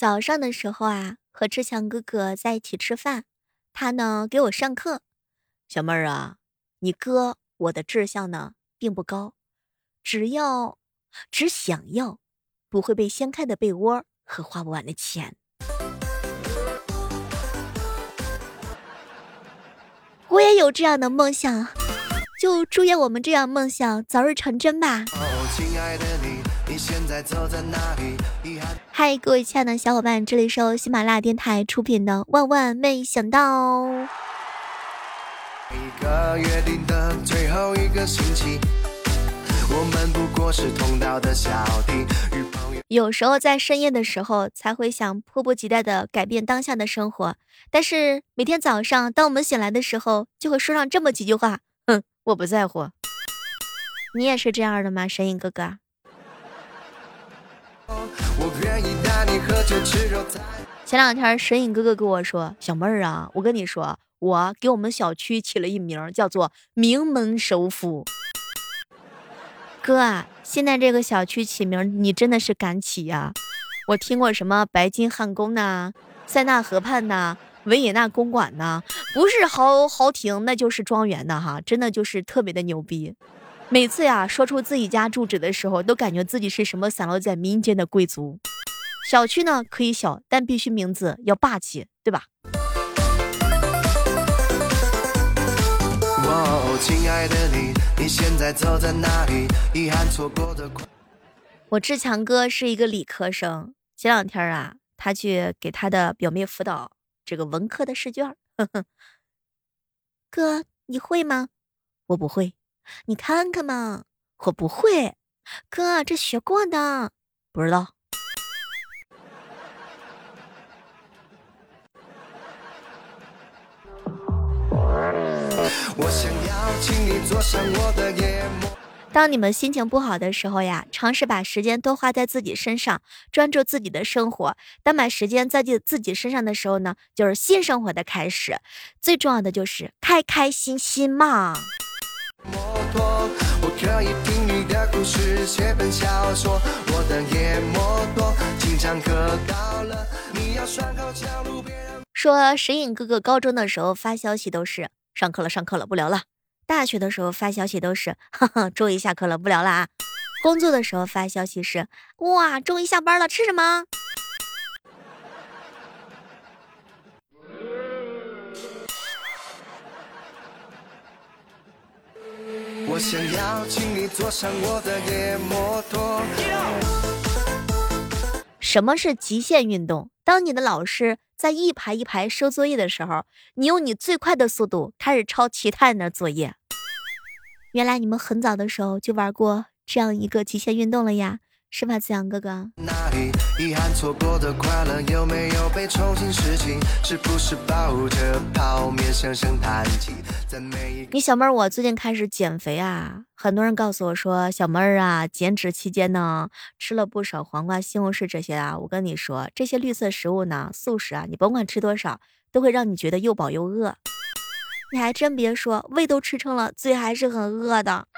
早上的时候啊，和志强哥哥在一起吃饭，他呢给我上课。小妹儿啊，你哥我的志向呢并不高，只要只想要不会被掀开的被窝和花不完的钱。我也有这样的梦想，就祝愿我们这样梦想早日成真吧亲爱的你你现在走在哪里。嗨，各位亲爱的小伙伴，这里是由喜马拉雅电台出品的《万万没想到》。有时候在深夜的时候，才会想迫不及待的改变当下的生活。但是每天早上，当我们醒来的时候，就会说上这么几句话：哼，我不在乎。你也是这样的吗，神隐哥哥？我愿意带你喝酒吃肉前两天神隐哥哥跟我说：“小妹儿啊，我跟你说，我给我们小区起了一名叫做‘名门首府’。哥啊，现在这个小区起名，你真的是敢起呀！我听过什么白金汉宫呐、塞纳河畔呐、维也纳公馆呐，不是豪豪庭，那就是庄园的哈，真的就是特别的牛逼。”每次呀，说出自己家住址的时候，都感觉自己是什么散落在民间的贵族。小区呢可以小，但必须名字要霸气，对吧？我志强哥是一个理科生，前两天啊，他去给他的表妹辅导这个文科的试卷。呵 呵哥，你会吗？我不会。你看看嘛，我不会，哥，这学过的，不知道。当你们心情不好的时候呀，尝试把时间多花在自己身上，专注自己的生活。当把时间在自己身上的时候呢，就是新生活的开始。最重要的就是开开心心嘛。多，我可以听你的故事，写本小说。我的夜摩托经常可高了，你要拴好脚路，别让。说神隐哥哥高中的时候发消息都是上课了，上课了，不聊了。大学的时候发消息都是哈哈，终于下课了，不聊了啊。工作的时候发消息是哇，终于下班了，吃什么？我想要请你坐上我的野摩托。什么是极限运动？当你的老师在一排一排收作业的时候，你用你最快的速度开始抄其他人的作业。原来你们很早的时候就玩过这样一个极限运动了呀。是吧，子阳哥哥？你小妹儿，我最近开始减肥啊，很多人告诉我说，小妹儿啊，减脂期间呢，吃了不少黄瓜、西红柿这些啊。我跟你说，这些绿色食物呢，素食啊，你甭管吃多少，都会让你觉得又饱又饿。你还真别说，胃都吃撑了，嘴还是很饿的。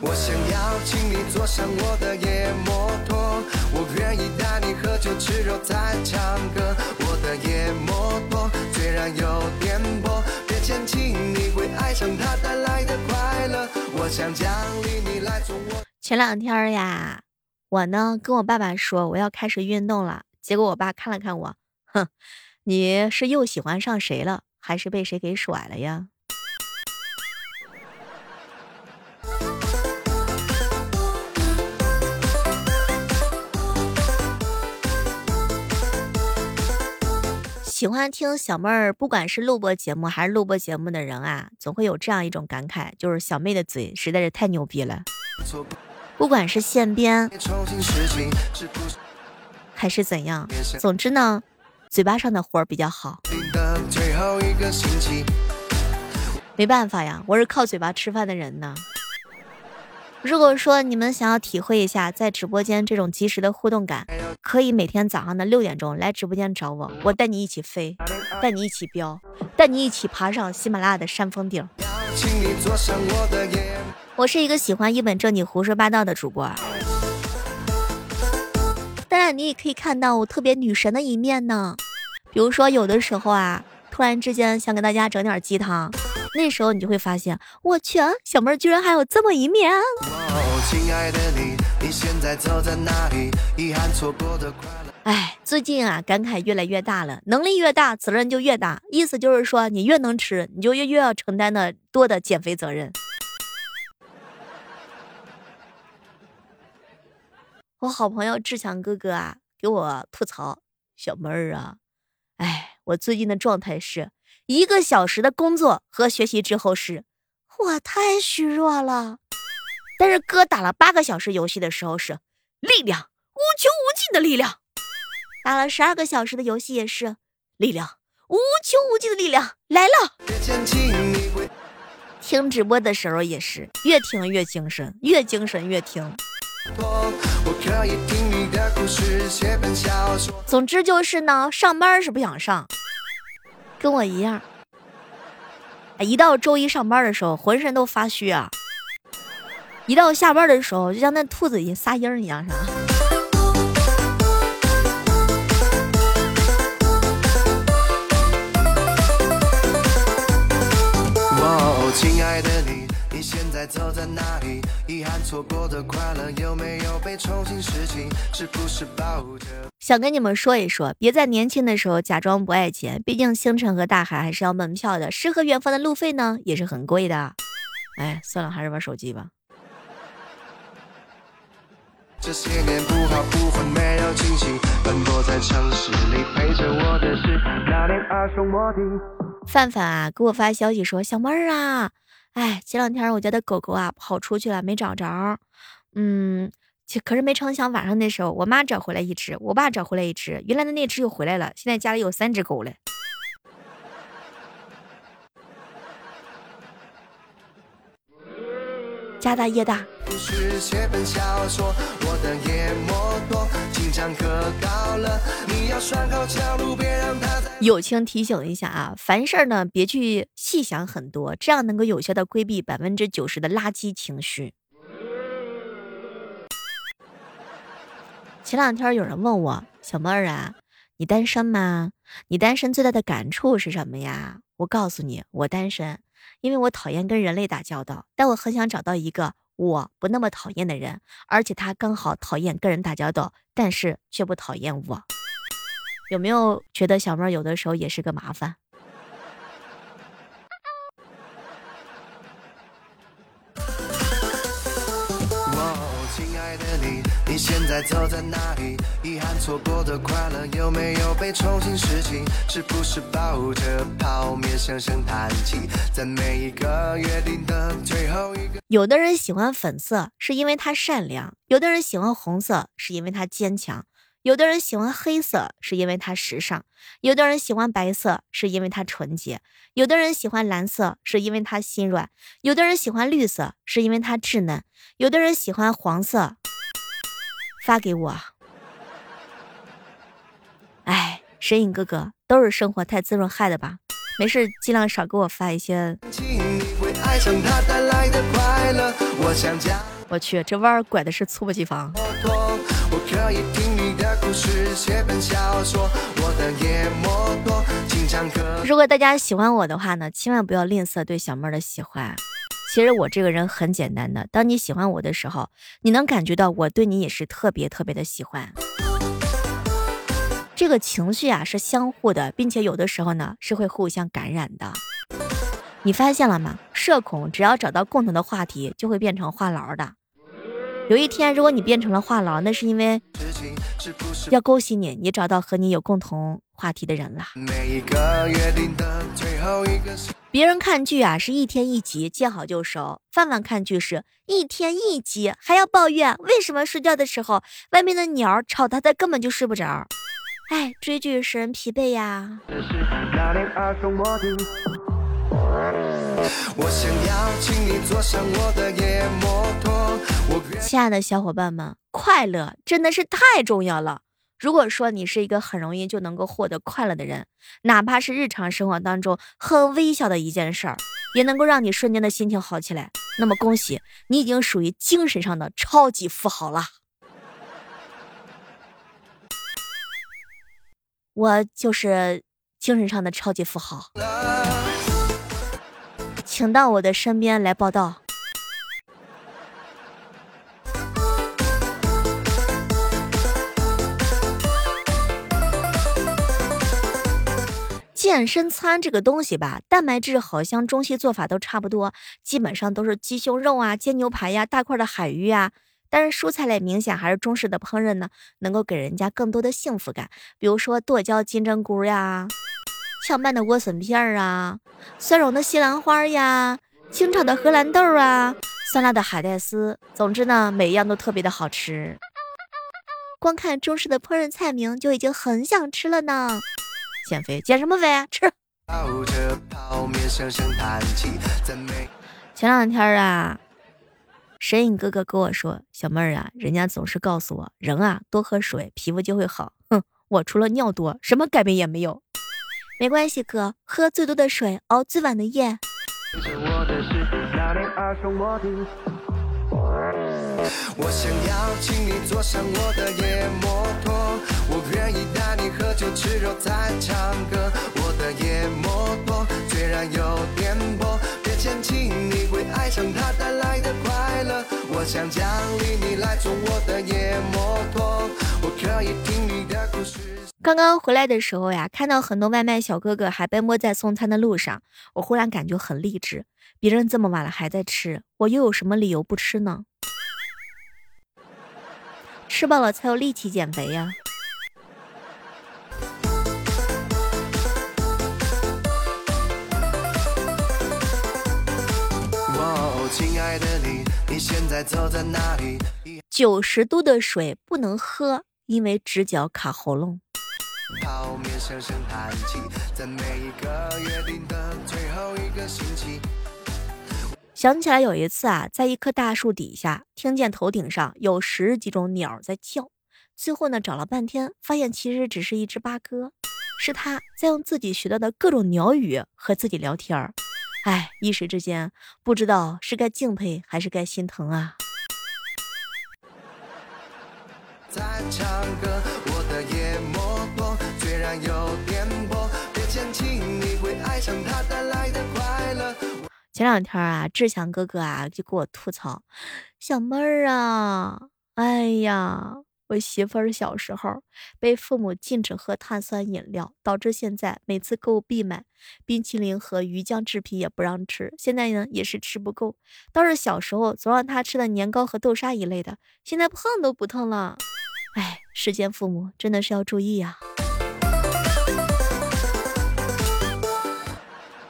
我想要请你坐上我的野摩托，我愿意带你喝酒吃肉再唱歌。我的野摩托虽然有点破，别嫌弃，你会爱上它带来的快乐。我想奖励你来做我。前两天呀，我呢跟我爸爸说我要开始运动了，结果我爸看了看我，哼，你是又喜欢上谁了，还是被谁给甩了呀？喜欢听小妹儿，不管是录播节目还是录播节目的人啊，总会有这样一种感慨，就是小妹的嘴实在是太牛逼了。不管是现编还是怎样，总之呢，嘴巴上的活儿比较好。没办法呀，我是靠嘴巴吃饭的人呢。如果说你们想要体会一下在直播间这种及时的互动感，可以每天早上的六点钟来直播间找我，我带你一起飞，带你一起飙，带你一起爬上喜马拉雅的山峰顶。我是一个喜欢一本正经胡说八道的主播。当然。你也可以看到我特别女神的一面呢。比如说有的时候啊，突然之间想给大家整点鸡汤，那时候你就会发现，我去，小妹儿居然还有这么一面。哎，最近啊，感慨越来越大了，能力越大，责任就越大。意思就是说，你越能吃，你就越越要承担的多的减肥责任。我好朋友志强哥哥啊，给我吐槽，小妹儿啊，哎，我最近的状态是一个小时的工作和学习之后是，我太虚弱了。但是哥打了八个小时游戏的时候是力量无穷无尽的力量，打了十二个小时的游戏也是力量无穷无尽的力量来了。听直播的时候也是越听越精神，越精神越听。总之就是呢，上班是不想上，跟我一样。一到周一上班的时候，浑身都发虚啊。一到下班的时候，就像那兔子一撒鹰一样，是吧？亲爱的你，你现在走在哪里？遗憾错过的快乐有没有被重新拾起？是不是抱着？想跟你们说一说，别在年轻的时候假装不爱钱，毕竟星辰和大海还是要门票的，诗和远方的路费呢也是很贵的。哎，算了，还是玩手机吧。这些年不好不坏没有惊喜，奔波在城市里陪着我的是那年耳熟莫听。范范啊，给我发消息说：“小妹儿啊，哎，前两天我家的狗狗啊跑出去了，没找着。嗯，可是没成想晚上那时候，我妈找回来一只，我爸找回来一只，原来的那只又回来了，现在家里有三只狗了。”家大业大。友情提醒一下啊，凡事呢别去细想很多，这样能够有效的规避百分之九十的垃圾情绪。前两天有人问我，小妹儿啊，你单身吗？你单身最大的感触是什么呀？我告诉你，我单身，因为我讨厌跟人类打交道，但我很想找到一个。我不那么讨厌的人，而且他刚好讨厌跟人打交道，但是却不讨厌我。有没有觉得小妹儿有的时候也是个麻烦？现在走在哪里？遗憾错过的快乐有没有被重新拾起？是不是抱着泡面声声叹气？在每一个约定的最后一个。有的人喜欢粉色，是因为他善良；有的人喜欢红色，是因为他坚强；有的人喜欢黑色，是因为他时尚；有的人喜欢白色，是因为他纯洁；有的人喜欢蓝色，是因为他心软；有的人喜欢绿色，是因为他稚嫩；有的人喜欢黄色。发给我，哎，神隐哥哥，都是生活太滋润害的吧？没事，尽量少给我发一些。我去，这弯拐的是猝不及防。如果大家喜欢我的话呢，千万不要吝啬对小妹的喜欢。其实我这个人很简单的，当你喜欢我的时候，你能感觉到我对你也是特别特别的喜欢。这个情绪啊是相互的，并且有的时候呢是会互相感染的。你发现了吗？社恐只要找到共同的话题，就会变成话痨的。有一天，如果你变成了话痨，那是因为要恭喜你，你找到和你有共同话题的人了。别人看剧啊是一天一集，见好就收；范范看剧是一天一集，还要抱怨为什么睡觉的时候外面的鸟吵他，他根本就睡不着。哎，追剧使人疲惫呀。我想邀请你坐上我的野摩托亲爱的小伙伴们，快乐真的是太重要了。如果说你是一个很容易就能够获得快乐的人，哪怕是日常生活当中很微小的一件事儿，也能够让你瞬间的心情好起来，那么恭喜你已经属于精神上的超级富豪了。我就是精神上的超级富豪，请到我的身边来报道。健身餐这个东西吧，蛋白质好像中西做法都差不多，基本上都是鸡胸肉啊、煎牛排呀、大块的海鱼呀。但是蔬菜类明显还是中式的烹饪呢，能够给人家更多的幸福感。比如说剁椒金针菇呀、炝拌的莴笋片儿啊、蒜蓉的西兰花呀、清炒的荷兰豆啊、酸辣的海带丝。总之呢，每一样都特别的好吃。光看中式的烹饪菜名就已经很想吃了呢。减肥减什么肥？吃。前两天啊，神隐哥哥跟我说：“小妹儿啊，人家总是告诉我，人啊多喝水，皮肤就会好。哼，我除了尿多，什么改变也没有。没关系，哥，喝最多的水，熬最晚的夜。”我想要请你坐上我的野摩托，愿意带你喝酒吃肉再唱歌。我的野摩托虽然有点破，别嫌弃，你会爱上它带来的快乐。我想奖励你来坐我的野摩托，我可以听你的故事。刚刚回来的时候呀，看到很多外卖小哥哥还奔波在送餐的路上，我忽然感觉很励志。别人这么晚了还在吃，我又有什么理由不吃呢？吃饱了才有力气减肥呀！九十度的水不能喝，因为直角卡喉咙。泡面声声叹气，在每一个约定的最后一个星期想起来有一次啊，在一棵大树底下，听见头顶上有十几种鸟在叫。最后呢，找了半天，发现其实只是一只八哥，是他在用自己学到的各种鸟语和自己聊天儿。哎，一时之间不知道是该敬佩还是该心疼啊。在唱歌，我的虽然有别嫌弃，你会爱上它带来的快乐。前两天啊，志强哥哥啊就给我吐槽，小妹儿啊，哎呀，我媳妇儿小时候被父母禁止喝碳酸饮料，导致现在每次购物必买冰淇淋和鱼酱制品也不让吃，现在呢也是吃不够。倒是小时候总让她吃的年糕和豆沙一类的，现在碰都不碰了。哎，世间父母真的是要注意呀。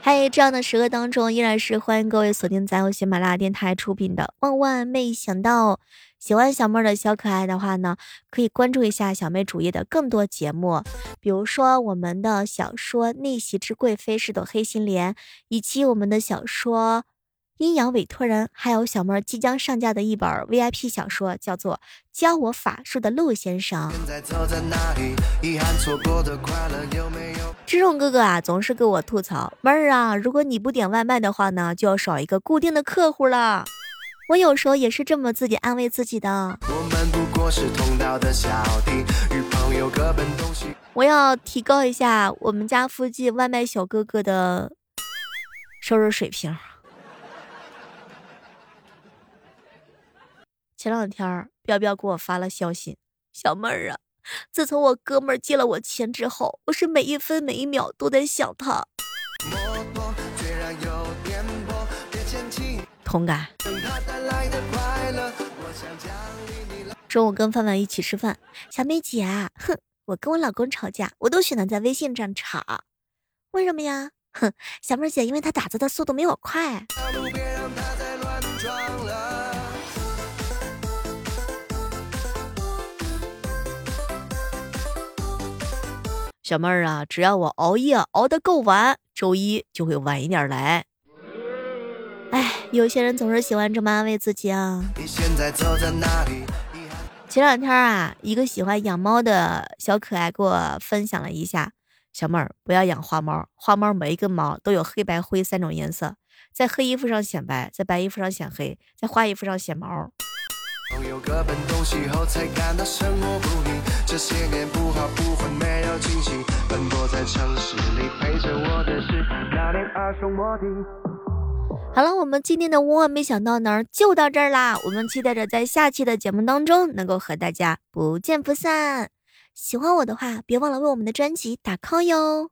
嗨，这样的时刻当中，依然是欢迎各位锁定在由喜马拉雅电台出品的《万万没想到》。喜欢小妹儿的小可爱的话呢，可以关注一下小妹主页的更多节目，比如说我们的小说《逆袭之贵妃是朵黑心莲》，以及我们的小说。阴阳委托人，还有小妹儿即将上架的一本 VIP 小说，叫做《教我法术的陆先生》。志荣哥哥啊，总是跟我吐槽妹儿啊，如果你不点外卖的话呢，就要少一个固定的客户了。我有时候也是这么自己安慰自己的。我要提高一下我们家附近外卖小哥哥的收入水平。前两天，彪彪给我发了消息：“小妹儿啊，自从我哥们儿借了我钱之后，我是每一分每一秒都在想他。”同感。中午跟范范一起吃饭，小妹姐，哼，我跟我老公吵架，我都选择在微信上吵，为什么呀？哼，小妹姐，因为他打字的速度没我快。小妹儿啊，只要我熬夜熬得够晚，周一就会晚一点来。哎，有些人总是喜欢这么安慰自己啊。前两天啊，一个喜欢养猫的小可爱给我分享了一下：小妹儿不要养花猫，花猫每一根毛都有黑白灰三种颜色，在黑衣服上显白，在白衣服上显黑，在花衣服上显毛。有各奔东西后才感到生活不易，这些年不好不坏没有惊喜。奔波在城市里，陪着我的是那年耳熟莫听。好了，我们今天的万万没想到呢，就到这儿啦。我们期待着在下期的节目当中能够和大家不见不散。喜欢我的话，别忘了为我们的专辑打 call 哟。